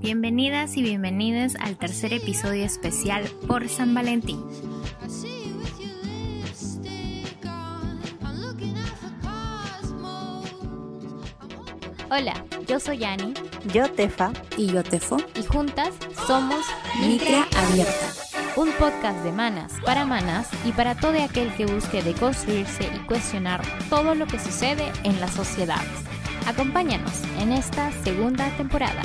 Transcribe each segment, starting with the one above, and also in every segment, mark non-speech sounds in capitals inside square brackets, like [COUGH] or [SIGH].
Bienvenidas y bienvenidos al tercer episodio especial por San Valentín. Hola, yo soy Ani. Yo Tefa. Y yo Tefo. Y juntas somos Micra Abierta. Un podcast de manas para manas y para todo aquel que busque deconstruirse y cuestionar todo lo que sucede en las sociedades. Acompáñanos en esta segunda temporada.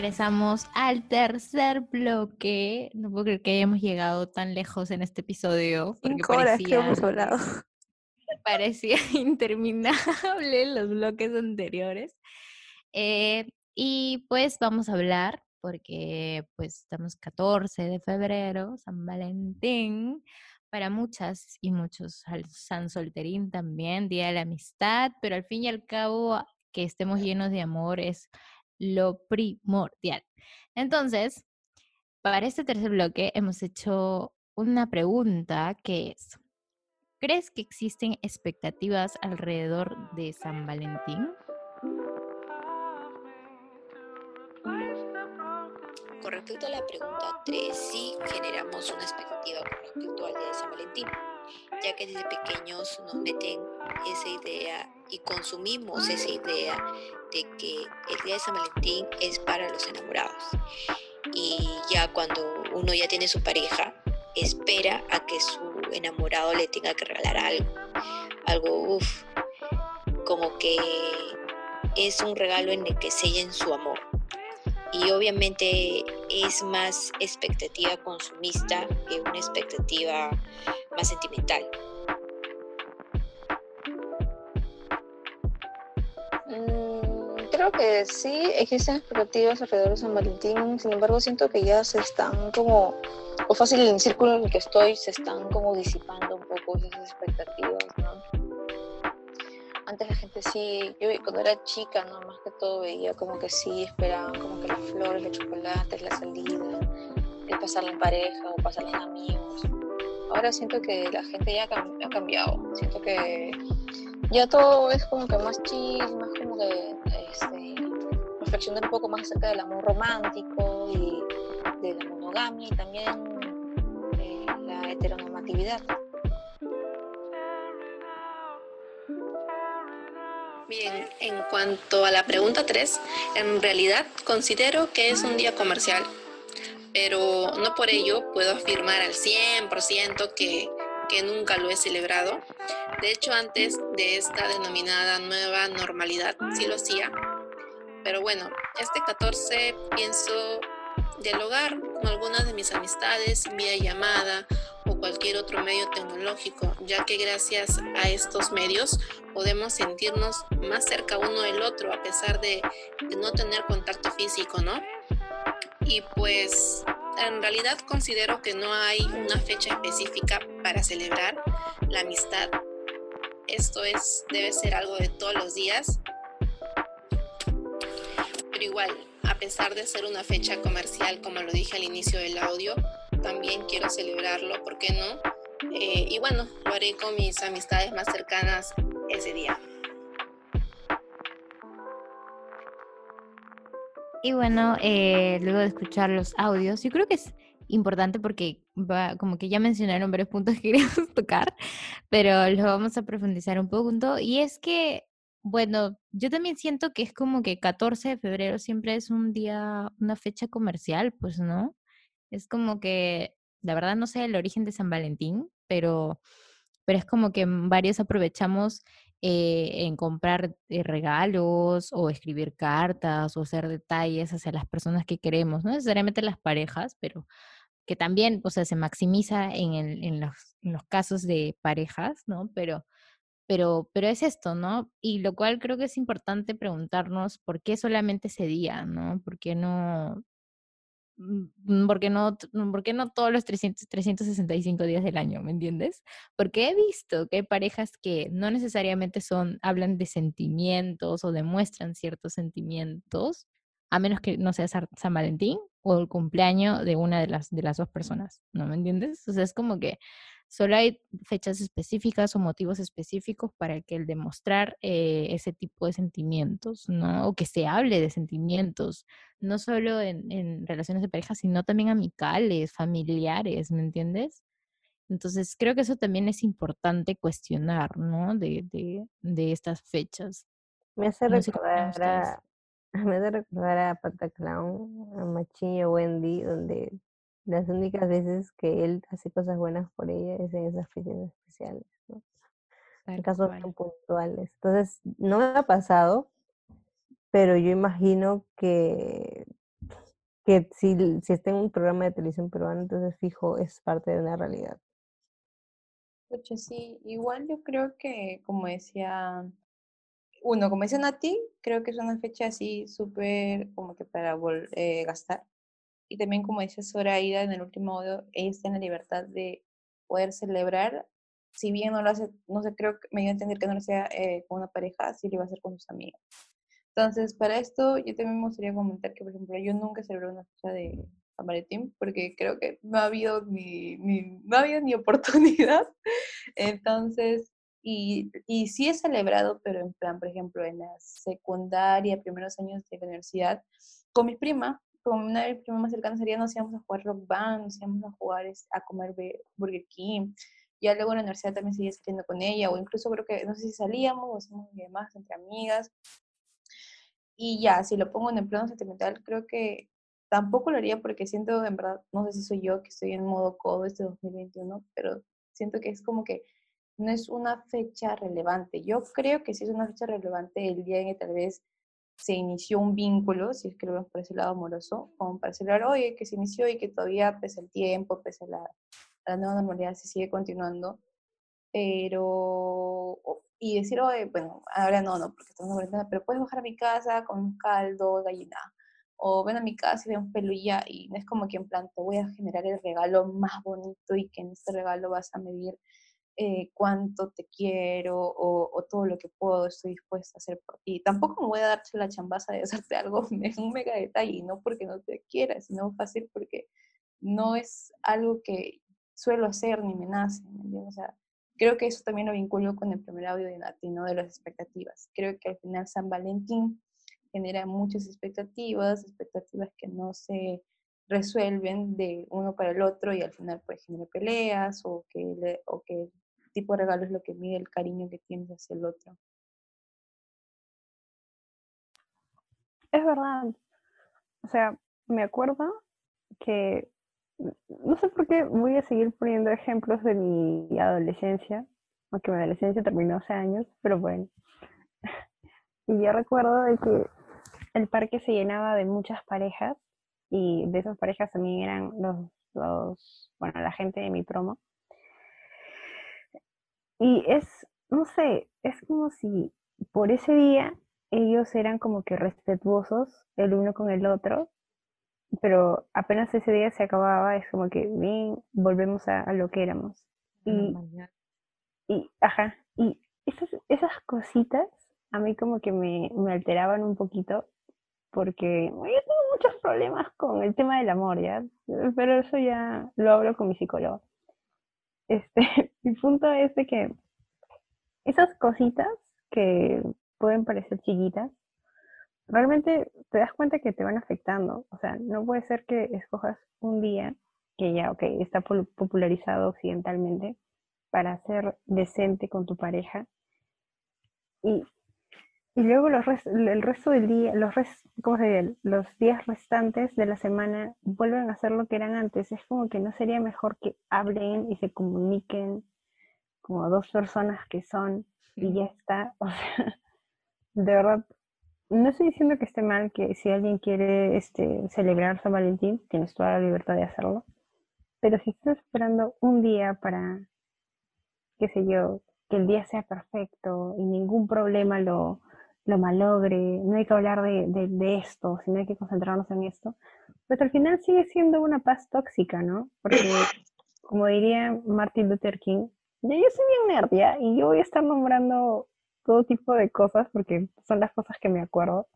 Regresamos al tercer bloque. No puedo creer que hayamos llegado tan lejos en este episodio. Cinco horas que parecía- hemos hablado. parecía [LAUGHS] interminable los bloques anteriores. Eh, y pues vamos a hablar, porque pues estamos 14 de febrero, San Valentín, para muchas y muchos, al San Solterín también, Día de la Amistad, pero al fin y al cabo que estemos llenos de amor es lo primordial. Entonces, para este tercer bloque hemos hecho una pregunta que es, ¿Crees que existen expectativas alrededor de San Valentín? Con respecto a la pregunta 3, sí generamos una expectativa con respecto al de San Valentín, ya que desde pequeños nos meten esa idea y consumimos esa idea de que el día de San Valentín es para los enamorados. Y ya cuando uno ya tiene su pareja, espera a que su enamorado le tenga que regalar algo. Algo, uff, como que es un regalo en el que sellen su amor y obviamente es más expectativa consumista que una expectativa más sentimental. Mm, Creo que sí existen expectativas alrededor de San Valentín, sin embargo siento que ya se están como, o fácil en el círculo en el que estoy, se están como disipando un poco esas expectativas, ¿no? Antes la gente sí, yo cuando era chica, ¿no? Más que todo veía como que sí, esperaban como que las flores, los chocolates, la salida, el pasarla en pareja o pasarla en amigos. Ahora siento que la gente ya ha cam- ha cambiado, siento que ya todo es como que más chill, más como que este, reflexionar un poco más acerca del amor romántico y de la monogamia y también de la heteronormatividad. Bien, en cuanto a la pregunta 3, en realidad considero que es un día comercial, pero no por ello puedo afirmar al 100% que, que nunca lo he celebrado. De hecho, antes de esta denominada nueva normalidad, sí lo hacía. Pero bueno, este 14 pienso dialogar con algunas de mis amistades vía llamada o cualquier otro medio tecnológico, ya que gracias a estos medios podemos sentirnos más cerca uno del otro a pesar de, de no tener contacto físico, ¿no? Y pues en realidad considero que no hay una fecha específica para celebrar la amistad. Esto es, debe ser algo de todos los días. Pero igual, a pesar de ser una fecha comercial, como lo dije al inicio del audio, también quiero celebrarlo, ¿por qué no? Eh, y bueno, lo haré con mis amistades más cercanas ese día. Y bueno, eh, luego de escuchar los audios, yo creo que es importante porque va, como que ya mencionaron varios puntos que [LAUGHS] queríamos tocar, pero lo vamos a profundizar un poco. Y es que, bueno, yo también siento que es como que 14 de febrero siempre es un día, una fecha comercial, pues, ¿no? Es como que, la verdad no sé el origen de San Valentín, pero, pero es como que varios aprovechamos eh, en comprar eh, regalos o escribir cartas o hacer detalles hacia las personas que queremos, no necesariamente las parejas, pero que también, o sea, se maximiza en, el- en los, en los casos de parejas, ¿no? Pero, pero, pero es esto, ¿no? Y lo cual creo que es importante preguntarnos por qué solamente ese día, ¿no? ¿Por qué no, mm, por qué no, t- por qué no todos los 300, 365 días del año, ¿me entiendes? Porque he visto que hay parejas que no necesariamente son, hablan de sentimientos o demuestran ciertos sentimientos, a menos que no sea San Valentín o el cumpleaños de una de las, de las dos personas, ¿no me entiendes? O sea, es como que Solo hay fechas específicas o motivos específicos para que el demostrar eh, ese tipo de sentimientos, ¿no? O que se hable de sentimientos, no solo en, en relaciones de pareja, sino también amicales, familiares, ¿me entiendes? Entonces, creo que eso también es importante cuestionar, ¿no? De, de, de estas fechas. Me hace No recordar a, [LAUGHS] me hace recordar a Pataclown, a Machillo Wendy, donde las únicas veces que él hace cosas buenas por ella es en esas fechas especiales, ¿no? En casos bien puntuales. Entonces, no me ha pasado, pero yo imagino que, que si, si está en un programa de televisión peruano, entonces fijo, es parte de una realidad. Pucha, sí, igual yo creo que, como decía, uno, como decía Nati, creo que es una fecha así súper como que para vol- eh, gastar. Y también, como decía Zoraida en el último audio, ella está en la libertad de poder celebrar, si bien no lo hace, no sé, creo que me dio a entender que no lo sea eh, con una pareja, sí lo iba a hacer con sus amigos. Entonces, para esto, yo también me gustaría comentar que, por ejemplo, yo nunca celebré una fecha de San Valentín porque creo que no ha habido ni, ni, no ha habido ni [LAUGHS] oportunidad. Entonces, y, y sí he celebrado, pero en plan, por ejemplo, en la secundaria, primeros años de la universidad, con mi prima, con una de mis primas más cercanas sería, nos íbamos a jugar rock band, nos íbamos a jugar, a comer Burger King. Ya luego en la universidad también seguía saliendo con ella, o incluso creo que, no sé si salíamos o hacíamos demás entre amigas. Y ya, si lo pongo en el plano sentimental, creo que tampoco lo haría porque siento, en verdad, no sé si soy yo que estoy en modo codo este 2021, pero siento que es como que no es una fecha relevante. Yo creo que sí es una fecha relevante el día en que tal vez se inició un vínculo, si es que lo vemos por ese lado amoroso, como para celebrar, oye, que se inició y que todavía, pese al tiempo, pese a la, a la nueva normalidad, se sigue continuando pero, y decir, oye, bueno, ahora no, no, porque estamos en cuarentena, pero puedes bajar a mi casa con un caldo, gallina, o ven a mi casa y ve un pelo y y no es como que en plan te voy a generar el regalo más bonito y que en este regalo vas a medir eh, cuánto te quiero o, o todo lo que puedo, estoy dispuesta a hacer por ti. Tampoco me voy a darte la chambaza de [LAUGHS] hacerte algo, un mega detalle, no porque no te quiera, sino fácil porque no es algo que suelo hacer ni me nace, ¿me entiendes? O sea, creo que eso también lo vinculo con el primer audio de Nati, ¿no? De las expectativas. Creo que al final San Valentín genera muchas expectativas, expectativas que no se resuelven de uno para el otro y al final pues genera peleas o que, le- o que tipo de regalo es lo que mide el cariño que tienes hacia el otro. Es verdad. O sea, me acuerdo que, no sé por qué voy a seguir poniendo ejemplos de mi adolescencia, aunque mi adolescencia terminó hace años, pero bueno. [LAUGHS] Y yo recuerdo de que el parque se llenaba de muchas parejas y de esas parejas también eran los, los, bueno, la gente de mi promo. Y es, no sé, es como si por ese día ellos eran como que respetuosos el uno con el otro, pero apenas ese día se acababa, es como que bien, volvemos a, a lo que éramos. Y, y ajá, y esas, esas cositas a mí como que me, me alteraban un poquito, porque bueno, yo tengo muchos problemas con el tema del amor, ¿ya? Pero eso ya lo hablo con mi psicólogo. Este, [LAUGHS] mi punto es de que esas cositas que pueden parecer chiquitas, realmente te das cuenta que te van afectando. O sea, no puede ser que escojas un día que ya, está popularizado occidentalmente para ser decente con tu pareja y, y luego los res- el resto del día, los res, ¿cómo se diría? Los días restantes de la semana vuelven a ser lo que eran antes. Es como que no sería mejor que hablen y se comuniquen como dos personas que son y ya está. [LAUGHS] O sea, de verdad, no estoy diciendo que esté mal que si alguien quiere este, celebrar San Valentín, tienes toda la libertad de hacerlo. Pero si estás esperando un día para, qué sé yo, que el día sea perfecto y ningún problema lo, lo malogre, no hay que hablar de, de, de esto, sino hay que concentrarnos en esto, pues al final sigue siendo una paz tóxica, ¿no? Porque, [CLEARS THROAT] como diría Martin Luther King, yo, yo soy bien nerd, ¿ya? Y yo voy a estar nombrando todo tipo de cosas porque son las cosas que me acuerdo.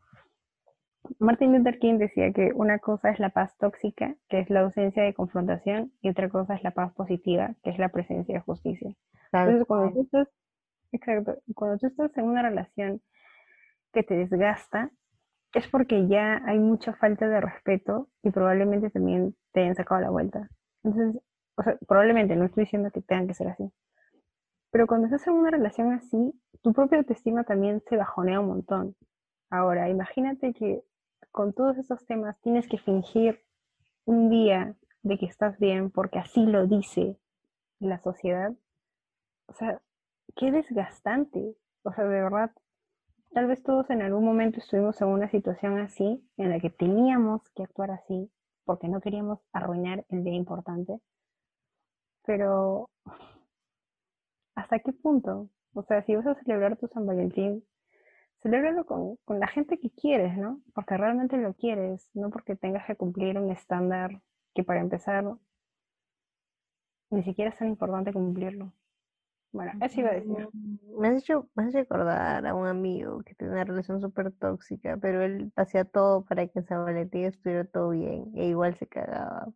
Martin Luther King decía que una cosa es la paz tóxica, que es la ausencia de confrontación, y otra cosa es la paz positiva, que es la presencia de justicia. Entonces, cuando tú estás, exacto, cuando tú estás en una relación que te desgasta, es porque ya hay mucha falta de respeto y probablemente también te hayan sacado la vuelta. Entonces, o sea, probablemente, no estoy diciendo que tengan que ser así. Pero cuando estás en una relación así, tu propia autoestima también se bajonea un montón. Ahora, imagínate que con todos esos temas tienes que fingir un día de que estás bien porque así lo dice la sociedad. O sea, qué desgastante. O sea, de verdad, tal vez todos en algún momento estuvimos en una situación así, en la que teníamos que actuar así, porque no queríamos arruinar el día importante. Pero, ¿hasta qué punto? O sea, si vas a celebrar tu San Valentín, celébralo con, con la gente que quieres, ¿no? Porque realmente lo quieres, no porque tengas que cumplir un estándar que para empezar ni siquiera es tan importante cumplirlo. Bueno, eso iba a decir. Me has hecho, me has hecho recordar a un amigo que tiene una relación súper tóxica, pero él hacía todo para que en San Valentín estuviera todo bien, e igual se cagaba.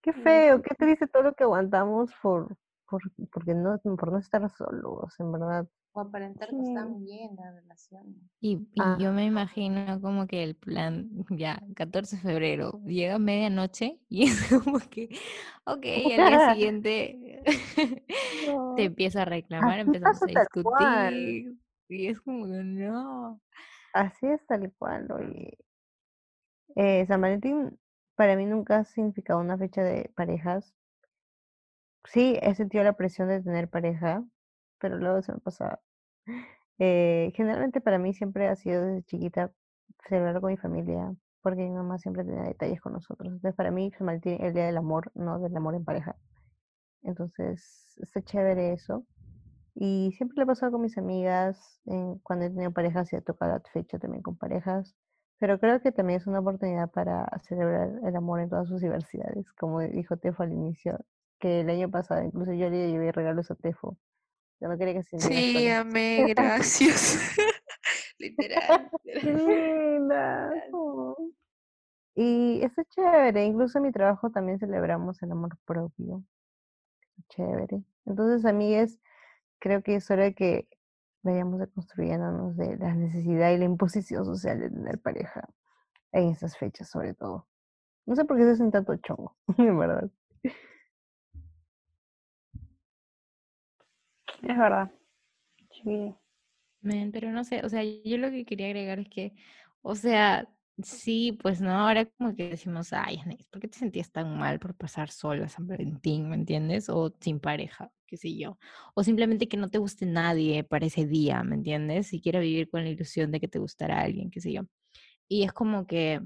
Qué feo, qué triste todo lo que aguantamos por, por, porque no, por no estar solos, en verdad. O aparentar que están bien la relación. Y, y Ah. yo me imagino como que el plan, ya, 14 de febrero, llega medianoche [LAUGHS] y es como que, ok, al día [LAUGHS] siguiente [LAUGHS] No. te empieza a reclamar, Así empezamos a cual. discutir y es como que no. Así es tal cual, oye. Eh, San Valentín para mí nunca ha significado una fecha de parejas. Sí, he sentido la presión de tener pareja, pero luego se me pasaba. Eh, generalmente para mí siempre ha sido desde chiquita celebrar con mi familia, porque mi mamá siempre tenía detalles con nosotros. Entonces para mí es el día del amor, no del amor en pareja. Entonces está chévere eso. Y siempre lo he pasado con mis amigas, en- cuando he tenido parejas y he tocado la fecha también con parejas. Pero creo que también es una oportunidad para celebrar el amor en todas sus diversidades, como dijo Tefo al inicio, que el año pasado incluso yo le llevé regalos a Tefo. Yo no quería que se Sí, amé, gracias. [LAUGHS] Literal. [LAUGHS] ¡Qué linda! Oh. Y está chévere, incluso en mi trabajo también celebramos el amor propio. Chévere. Entonces, amigas, creo que es hora de que vayamos deconstruyéndonos de la necesidad y la imposición social de tener pareja en estas fechas, sobre todo. No sé por qué se hacen tanto chongo, [LAUGHS] en verdad. Es verdad. Sí. Pero no sé, o sea, yo lo que quería agregar es que, o sea, sí, pues no, ahora como que decimos, ay, ¿por qué te sentías tan mal por pasar sola San Valentín, ¿me entiendes? O sin pareja, qué sé yo. O simplemente que no te guste nadie para ese día, ¿me entiendes? Si quieres vivir con la ilusión de que te gustará alguien, qué sé yo. Y es como que,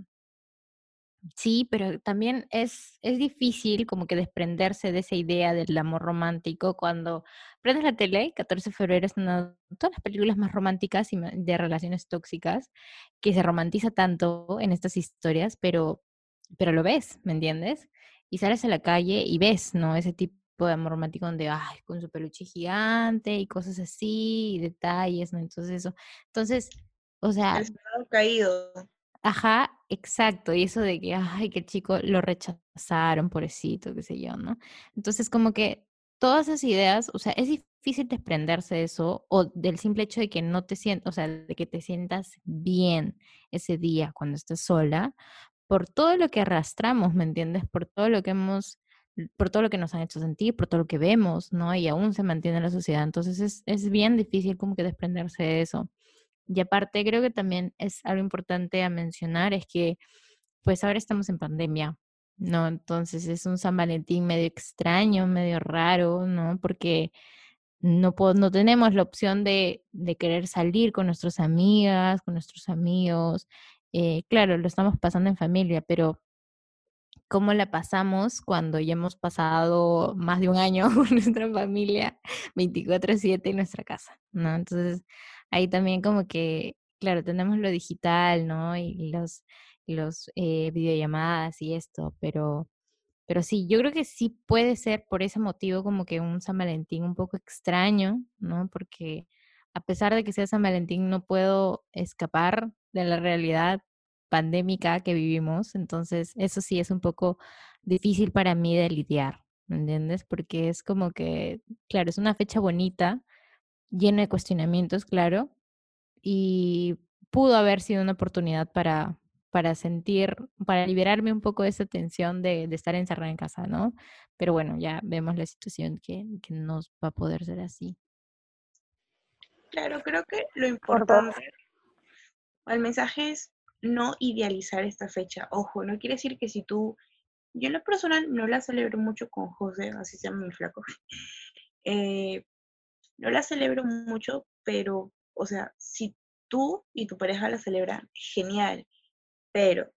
Sí, pero también es, es difícil como que desprenderse de esa idea del amor romántico cuando prendes la tele, 14 de febrero es una todas las películas más románticas y de relaciones tóxicas, que se romantiza tanto en estas historias, pero, pero lo ves, ¿me entiendes? Y sales a la calle y ves, ¿no? Ese tipo de amor romántico donde, ay, con su peluche gigante y cosas así, y detalles, ¿no? Entonces eso, entonces, o sea, El caído. Ajá, exacto. Y eso de que, ay, que el chico lo rechazaron, pobrecito, qué sé yo, ¿no? Entonces, como que todas esas ideas, o sea, es difícil desprenderse de eso o del simple hecho de que no te sientas, o sea, de que te sientas bien ese día cuando estás sola, por todo lo que arrastramos, ¿me entiendes? Por todo lo que hemos, por todo lo que nos han hecho sentir, por todo lo que vemos, ¿no? Y aún se mantiene en la sociedad. Entonces, es, es bien difícil como que desprenderse de eso. Y aparte, creo que también es algo importante a mencionar, es que pues ahora estamos en pandemia, ¿no? Entonces es un San Valentín medio extraño, medio raro, ¿no? Porque no, no tenemos la opción de, de querer salir con nuestras amigas, con nuestros amigos. Eh, claro, lo estamos pasando en familia, pero cómo la pasamos cuando ya hemos pasado más de un año [LAUGHS] con nuestra familia 24/7 en nuestra casa, ¿no? Entonces, ahí también como que, claro, tenemos lo digital, ¿no? Y los, los eh, videollamadas y esto, pero, pero sí, yo creo que sí puede ser por ese motivo como que un San Valentín un poco extraño, ¿no? Porque a pesar de que sea San Valentín, no puedo escapar de la realidad pandémica que vivimos, entonces eso sí es un poco difícil para mí de lidiar, ¿me entiendes? Porque es como que, claro, es una fecha bonita, llena de cuestionamientos, claro, y pudo haber sido una oportunidad para, para sentir, para liberarme un poco de esa tensión de, de estar encerrada en casa, ¿no? Pero bueno, ya vemos la situación que, que no va a poder ser así. Claro, creo que lo importante, el mensaje es no idealizar esta fecha. Ojo, no quiere decir que si tú, yo en lo personal no la celebro mucho con José, así se llama mi flaco. [LAUGHS] Eh, no la celebro mucho, pero, o sea, si tú y tu pareja la celebran, genial. Pero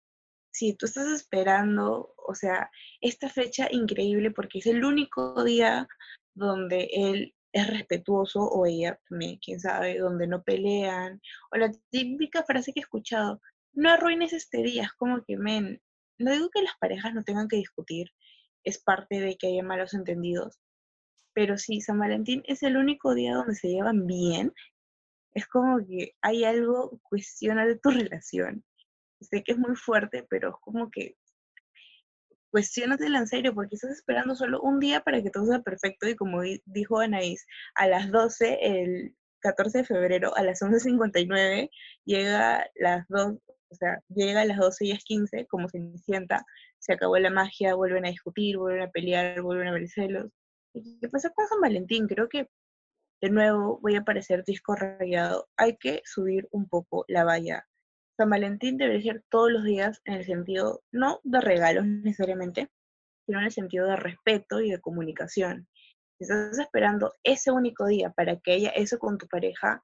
si tú estás esperando, o sea, esta fecha increíble porque es el único día donde él es respetuoso o ella también, quién sabe, donde no pelean, o la típica frase que he escuchado, no arruines este día, es como que, men, no digo que las parejas no tengan que discutir, es parte de que haya malos entendidos, pero si San Valentín es el único día donde se llevan bien, es como que hay algo cuestiona de tu [LAUGHS] relación. Sé que es muy fuerte, pero es como que cuestionatela en serio, porque estás esperando solo un día para que todo sea perfecto y como dijo Anaís, a las 12, el 14 de febrero, a las 11.59, llega las 2, o sea, llega a las 12 y es 15, como se sienta, se acabó la magia, vuelven a discutir, vuelven a pelear, vuelven a ver celos. ¿Y qué pasa con San Valentín? Creo que de nuevo voy a parecer disco rayado. Hay que subir un poco la valla San Valentín debería ser todos los días en el sentido, no de regalos necesariamente, sino en el sentido de respeto y de comunicación. Si estás esperando ese único día para que haya eso con tu pareja,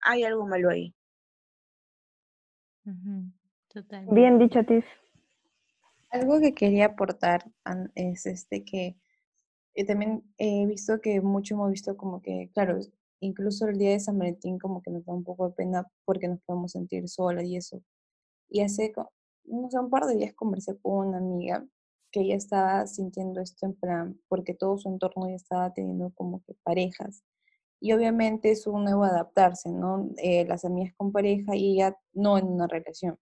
hay algo malo ahí. Bien dicho, Tiff. Algo que quería aportar es este que eh, también he visto que mucho hemos visto como que, claro, incluso el día de San Valentín como que nos da un poco de pena porque nos podemos sentir solas y eso. Y hace, no sé, un par de días conversé con una amiga que ella estaba sintiendo esto en plan, porque todo su entorno ya estaba teniendo como que parejas. Y obviamente es un nuevo adaptarse, ¿no? Eh, las amigas con pareja y ella no en una relación.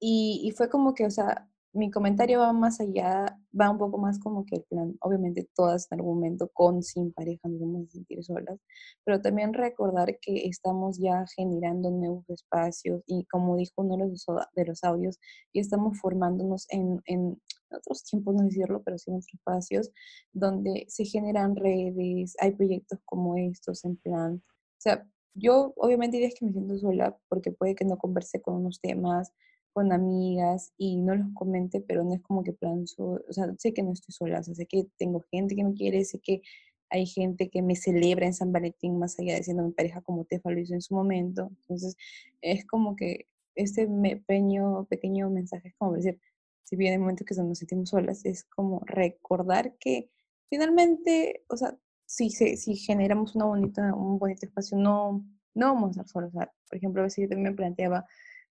Y, y fue como que, o sea, mi comentario va más allá, va un poco más como que el plan, obviamente todas en algún momento con, sin pareja nos vamos a sentir solas, pero también recordar que estamos ya generando nuevos espacios y como dijo uno de los, de los audios, y estamos formándonos en, en otros tiempos, no decirlo, pero sí en otros espacios donde se generan redes, hay proyectos como estos en plan, o sea, yo obviamente diría que me siento sola porque puede que no converse con unos temas, con amigas y no los comente, pero no es como que plan, o sea, sé que no estoy sola, sé que tengo gente que me quiere, sé que hay gente que me celebra en San Valentín más allá de siendo mi pareja como Tefa lo hizo en su momento. Entonces, es como que este pequeño, pequeño mensaje es como decir, si bien hay momentos que nos sentimos solas, es como recordar que finalmente, o sea, si, si generamos una bonita, un bonito espacio, no, no vamos a estar solos. por ejemplo, a veces yo también me planteaba,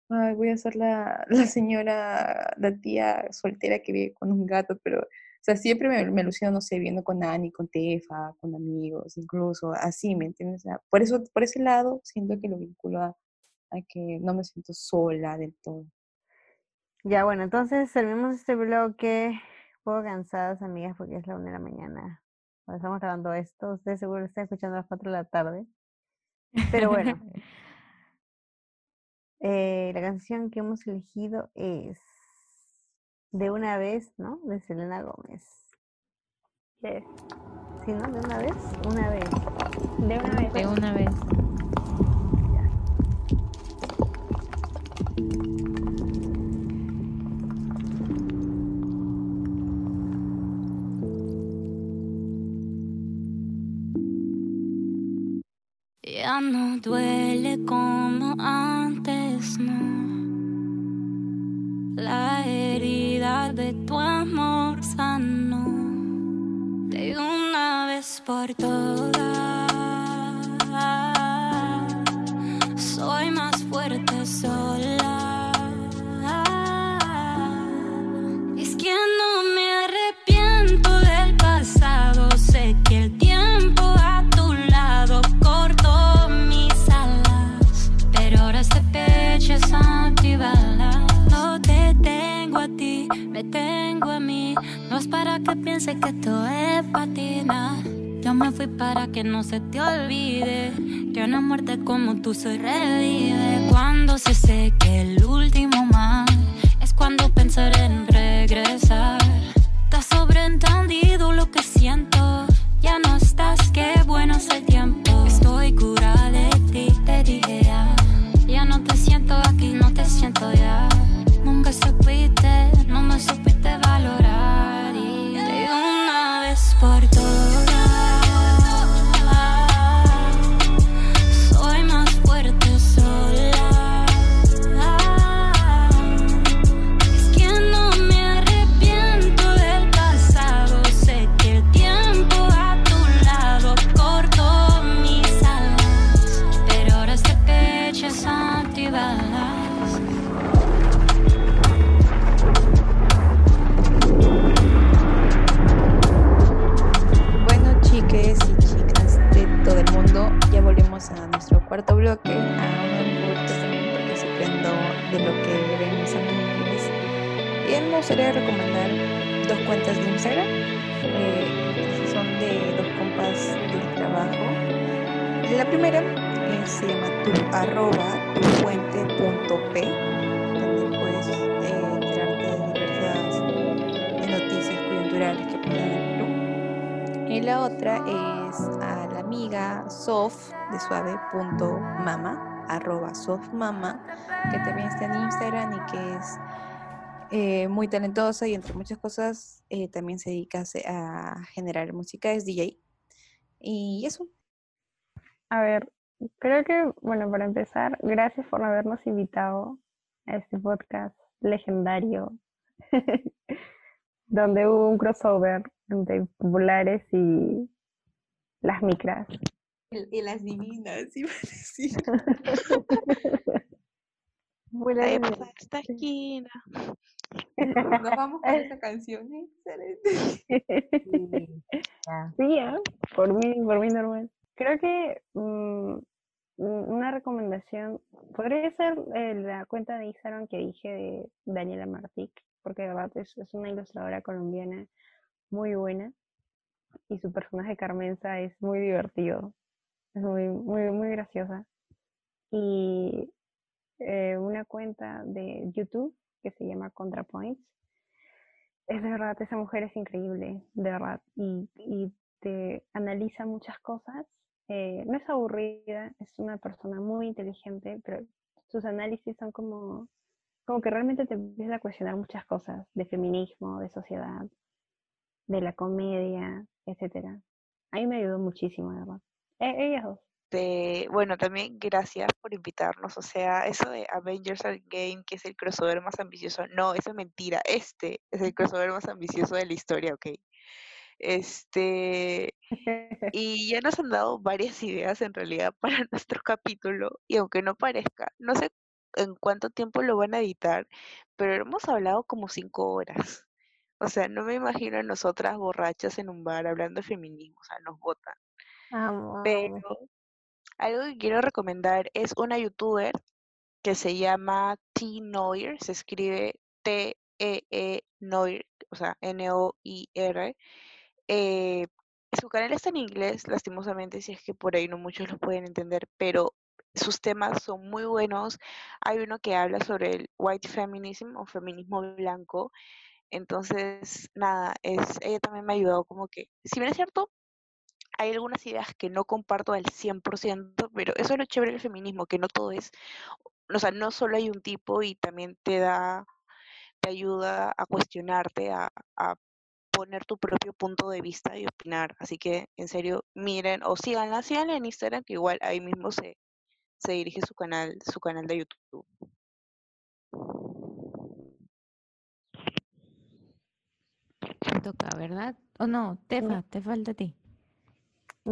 Ay, voy a ser la, la señora, la tía soltera que vive con un gato, pero, o sea, siempre me, me alucino, no sé, viendo con Ani, con Tefa, con amigos, incluso así, ¿me entiendes? por eso, por ese lado, siento que lo vinculo a, que no me siento sola del todo. Ya, bueno, entonces terminamos este bloque. Un poco cansadas, amigas, porque es la una de la mañana. Cuando estamos grabando esto, ustedes seguro están escuchando a las cuatro de la tarde. Pero bueno. [LAUGHS] Eh, la canción que hemos elegido es De una vez, ¿no? De Selena Gómez. De, ¿Sí, no? ¿De una vez? Una vez. De una vez. De una vez. Ya no duele como antes, La herida de tu amor sanó de una vez por todas. Soy más fuerte sola. Vas para que piense que esto es patina. Yo me fui para que no se te olvide que una muerte como tú se revive. Cuando se seque el último mar, es cuando pensaré en regresar. Has sobreentendido lo que siento. Ya no estás, qué bueno es cuarto bloque, a un poquito también porque aprendo de lo que ven mis amigos. Y me gustaría recomendar dos cuentas de Instagram, eh, son de dos compas del trabajo. La primera eh, se llama tu arroba tufuente.p, donde puedes eh, enterarte de diversas eh, noticias coyunturales que el Perú. Y la otra es a la amiga sof de suave.mama, arroba sofmama, que también está en Instagram y que es eh, muy talentosa y entre muchas cosas eh, también se dedica a generar música, es DJ. Y eso. A ver, creo que, bueno, para empezar, gracias por habernos invitado a este podcast legendario, [LAUGHS] donde hubo un crossover entre populares y las micras. Y las divinas, [LAUGHS] iba a decir. Buena Ahí idea. pasa esta esquina. Nos vamos con esa canción. ¿eh? Excelente. Sí, ya. Sí, ¿ah? por mí, por mí normal. Creo que mm, una recomendación podría ser eh, la cuenta de Instagram que dije de Daniela Martic, porque de verdad es, es una ilustradora colombiana muy buena y su personaje Carmenza es muy divertido, es muy, muy, muy graciosa. Y eh, una cuenta de YouTube que se llama ContraPoints. Es de verdad, esa mujer es increíble, de verdad, y, y te analiza muchas cosas. eh, no es aburrida, es una persona muy inteligente, pero sus análisis son como, como que realmente te empieza a cuestionar muchas cosas de feminismo, de sociedad, de la comedia, etcétera. A mí me ayudó muchísimo, de verdad. E- ellas dos. Este, bueno, también gracias por invitarnos. O sea, eso de Avengers Endgame, que es el crossover más ambicioso, no, eso es mentira. Este es el crossover más ambicioso de la historia, ¿ok? Este, [LAUGHS] y ya nos han dado varias ideas en realidad [LAUGHS] para nuestro capítulo, y aunque no parezca, no sé en cuánto tiempo lo van a editar, pero hemos hablado como cinco horas. O sea, no me imagino a nosotras borrachas en un bar hablando de feminismo, o sea, nos botan. Amo, amo. Pero algo que quiero recomendar es una youtuber que se llama T Noir, se escribe T-E-E Noir, o sea, N-O-I-R. Eh, su canal está en inglés, lastimosamente, si es que por ahí no muchos lo pueden entender, pero sus temas son muy buenos. Hay uno que habla sobre el white feminism o feminismo blanco. Entonces, nada, es, ella también me ha ayudado como que, si bien es cierto, hay algunas ideas que no comparto al 100%, pero eso es lo chévere del feminismo, que no todo es, o sea, no solo hay un tipo y también te da, te ayuda a cuestionarte, a, a poner tu propio punto de vista y opinar. Así que, en serio, miren o síganla, síganla en Instagram, que igual ahí mismo se, se dirige su canal, su canal de YouTube. Me toca, ¿verdad? O no, Tefa, te falta a ti.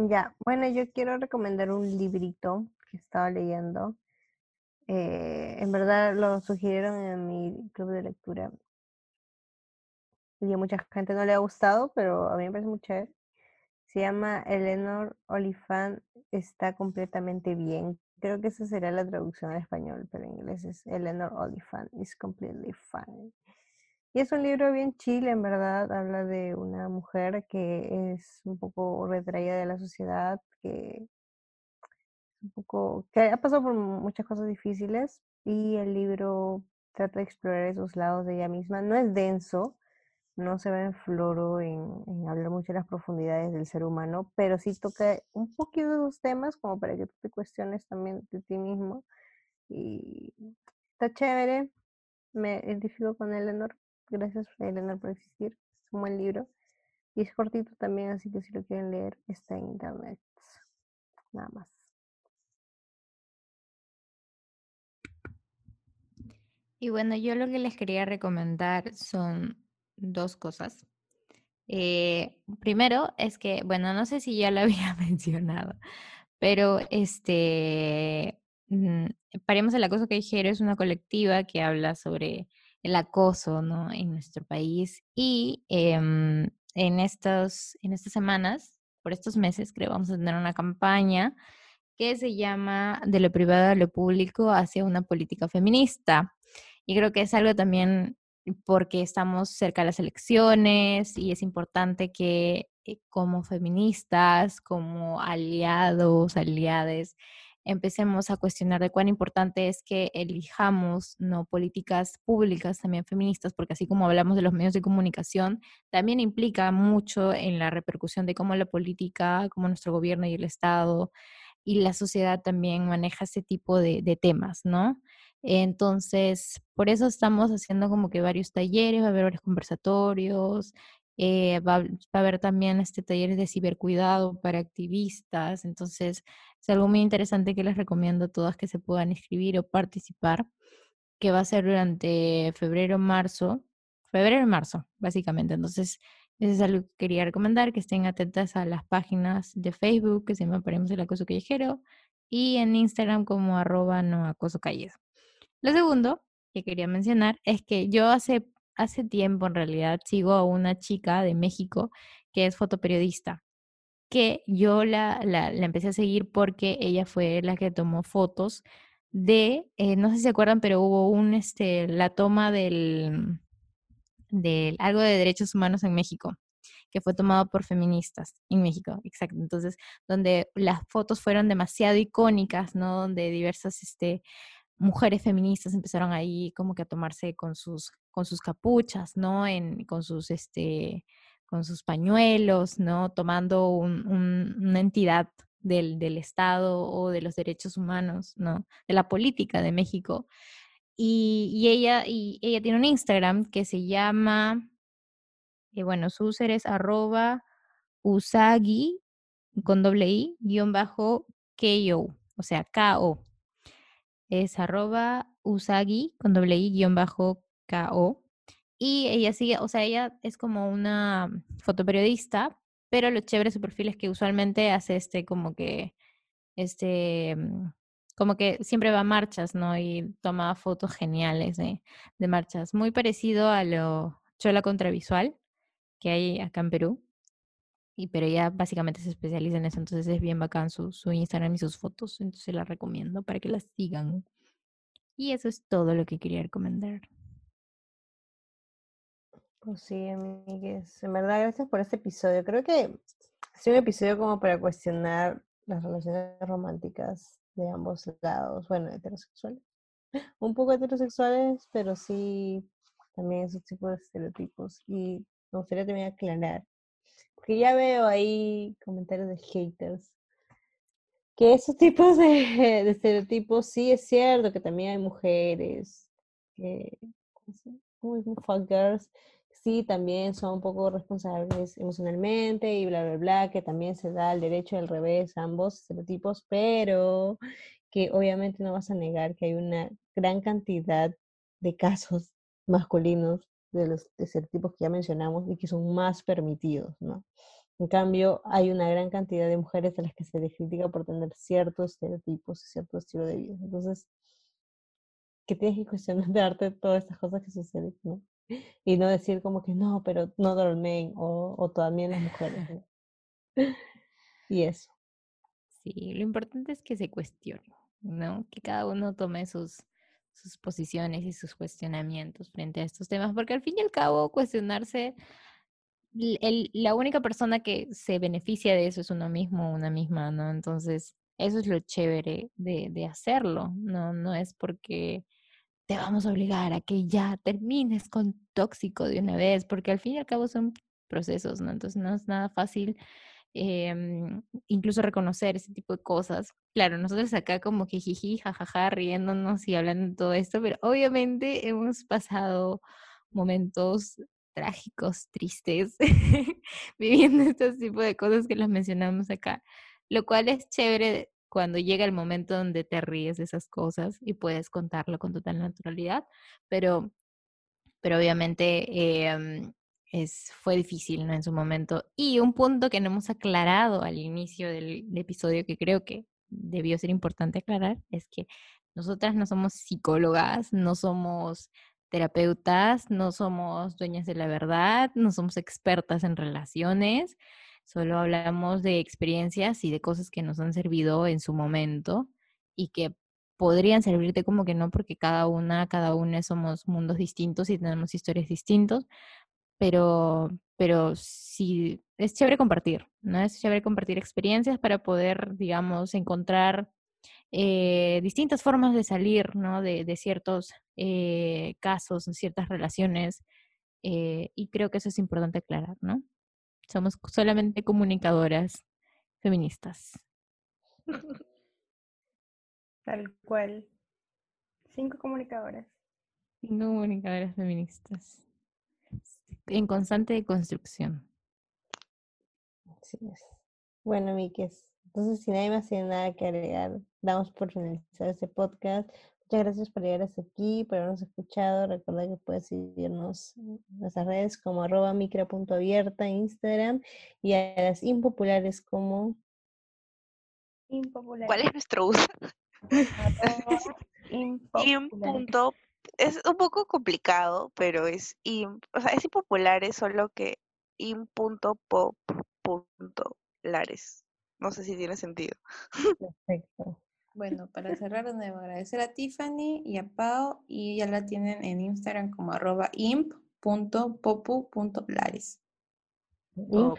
Ya, bueno, yo quiero recomendar un librito que estaba leyendo. Eh, en verdad lo sugirieron en mi club de lectura. Y a mucha gente no le ha gustado, pero a mí me parece muy chévere. Se llama Eleanor Oliphant está completamente bien. Creo que esa sería la traducción al español, pero en inglés es Eleanor Oliphant is completely fine. Y es un libro bien chile, en verdad. Habla de una mujer que es un poco retraída de la sociedad, que un poco, que ha pasado por muchas cosas difíciles y el libro trata de explorar esos lados de ella misma. No es denso, no se va en floro en, en hablar mucho de las profundidades del ser humano, pero sí toca un poquito de esos temas como para que tú te cuestiones también de ti mismo. Y está chévere, me identifico con Eleanor. Gracias, Eleanor, por existir. Es un buen libro. Y es cortito también, así que si lo quieren leer, está en internet. Nada más. Y bueno, yo lo que les quería recomendar son dos cosas. Eh, primero es que, bueno, no sé si ya lo [LAUGHS] había mencionado, pero este, mm, Paremos el Acoso Callejero es una colectiva que habla sobre el acoso ¿no? en nuestro país y em, en, estos, en estas semanas, por estos meses, creo vamos a tener una campaña que se llama De lo privado a lo público hacia una política feminista. Y creo que es algo también porque estamos cerca de las elecciones y es importante que eh, como feministas, como aliados, aliades, empecemos a cuestionar de cuán importante es que elijamos no políticas públicas también feministas, porque así como hablamos de los medios de comunicación, también implica mucho en la repercusión de cómo la política, cómo nuestro gobierno y el Estado y la sociedad también maneja ese tipo de, de temas, ¿no? Entonces, por eso estamos haciendo como que varios talleres, va a haber varios conversatorios, eh, va, a haber también este talleres de cibercuidado para activistas. Entonces, es algo muy interesante que les recomiendo a todas que se puedan inscribir o participar, que va a ser durante febrero, marzo, febrero y marzo, básicamente. Entonces, eso es algo que quería recomendar, que estén atentas a las páginas de Facebook, que se llama Paremos el Acoso Callejero, y en Instagram como arroba no acoso calles. Lo segundo que quería mencionar es que yo hace, hace tiempo en realidad sigo a una chica de México que es fotoperiodista, que yo la, la, empecé a seguir porque ella fue la que tomó fotos de, eh, no sé si se acuerdan, pero hubo un, este, la toma del, del algo de derechos humanos en México que fue tomado por feministas en México, exacto. Entonces, donde las fotos fueron demasiado icónicas, ¿no? Donde diversas, este, mujeres feministas empezaron ahí como que a tomarse con sus, con sus capuchas, ¿no? En, con sus, este, con sus pañuelos, ¿no? Tomando una entidad del, del, Estado o de los derechos humanos, ¿no? De la política de México. Y, y ella, y ella tiene un Instagram que se llama, eh, bueno, su arroba usagi con doble i guion bajo KO, o sea, KO, es arroba usagi con doble i guion bajo ko. Y ella sigue, o sea, ella es como una fotoperiodista, pero lo chévere de su perfil es que usualmente hace este como que, este, mm, como que siempre va a marchas, ¿no? Y toma fotos geniales de, de marchas. Muy parecido a lo Chola Contravisual que hay acá en Perú. Y, pero ella básicamente se especializa en eso, entonces es bien bacán su, su Instagram y sus fotos, entonces la recomiendo para que las sigan. Y eso es todo lo que quería recomendar. Pues sí, amigues. En verdad, gracias por este episodio. Creo que sido un episodio como para cuestionar las relaciones románticas de ambos lados. Bueno, heterosexuales. [LAUGHS] Un poco heterosexuales, pero sí también esos tipos de estereotipos. Y me gustaría también aclarar porque ya veo ahí comentarios de haters. Que esos tipos de, estereotipos, sí es cierto que también hay mujeres que, muy fuckers, sí también son un poco responsables emocionalmente y bla, bla, bla, que también se da el derecho al revés ambos estereotipos, pero que obviamente no vas a negar que hay una gran cantidad de casos masculinos de los estereotipos que ya mencionamos y que son más permitidos, ¿no? En cambio, hay una gran cantidad de mujeres a las que se les critica por tener ciertos estereotipos y cierto estilo de vida. Entonces, que tienes que cuestionarte todas estas cosas que suceden, ¿no? Y no decir como que no, pero no all men o, o también las mujeres. ¿no? Y eso. Sí, lo importante es que se cuestione, ¿no? Que cada uno tome sus, sus posiciones y sus cuestionamientos frente a estos temas, porque al fin y al cabo cuestionarse, el- la única persona que se beneficia de eso es uno mismo una misma, ¿no? Entonces, eso es lo chévere de, de hacerlo, no, no es porque te vamos a obligar a que ya termines con tóxico de una vez, porque al fin y al cabo son procesos, ¿no? Entonces no es nada fácil em, incluso reconocer ese tipo de cosas. Claro, nosotros acá como que jiji, jajaja, riéndonos y hablando de todo esto, pero obviamente hemos pasado momentos trágicos, tristes, [LAUGHS] viviendo este tipo de cosas que las mencionamos acá, lo cual es chévere cuando llega el momento donde te ríes de esas cosas y puedes contarlo con total naturalidad, pero, pero obviamente em, es, fue difícil ¿no? en su momento. Y un punto que no hemos aclarado al inicio del, del episodio, que creo que debió ser importante aclarar, es que nosotras no somos psicólogas, no somos terapeutas, no somos dueñas de la verdad, no somos expertas en relaciones, solo hablamos de experiencias y de cosas que nos han servido en su momento y que podrían servirte como que no, porque cada una, cada una somos mundos distintos y tenemos historias distintos, pero, pero sí, es chévere compartir, ¿no? Es chévere compartir experiencias para poder, digamos, encontrar eh, distintas formas de salir, ¿no? De, de ciertos eh, casos, ciertas relaciones, eh, y creo que eso es importante aclarar, ¿no? Somos solamente comunicadoras feministas. [LAUGHS] Tal cual. Cinco comunicadoras. Cinco comunicadoras feministas. En constante construcción. Así es. Bueno, Miques, entonces si nadie más tiene nada que agregar, damos por finalizar este podcast. Muchas gracias por llegar hasta aquí, por habernos escuchado. Recuerda que puedes seguirnos en nuestras redes como arroba micro.abierta en Instagram y a las impopulares como Impopular. ¿Cuál es nuestro uso? [LAUGHS] Impopular. Im. Es un poco complicado, pero es im, o sea, es impopular, es solo que im.pop.lares. No sé si tiene sentido. Perfecto. Bueno, para cerrar, de nuevo, agradecer a Tiffany y a Pau, y ya la tienen en Instagram como arroba imp.popu.lares. Imp,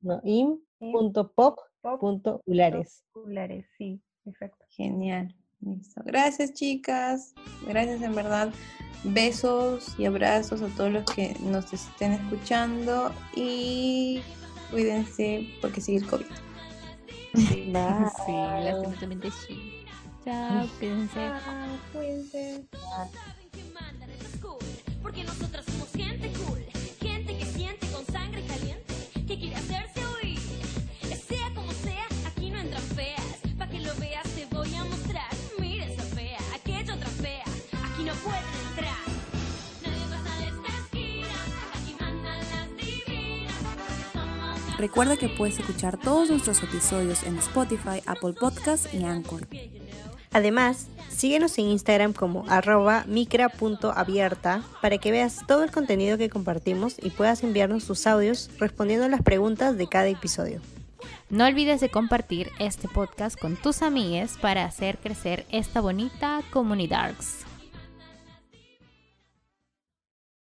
no, im.pop.ulares. Populares, sí, exacto. Genial. Listo. Gracias, chicas. Gracias, en verdad. Besos y abrazos a todos los que nos estén escuchando y cuídense porque sigue el COVID. Sí, [LAUGHS] lastimosamente sí. Chao, cuídense. Ah, cuídense. Porque nosotras somos gente cool, gente que siente con sangre caliente, que quiere hacerse Recuerda que puedes escuchar todos nuestros episodios en Spotify, Apple Podcast y Anchor. Además, síguenos en Instagram como arroba micra.abierta para que veas todo el contenido que compartimos y puedas enviarnos tus audios respondiendo a las preguntas de cada episodio. No olvides de compartir este podcast con tus amigues para hacer crecer esta bonita comunidad.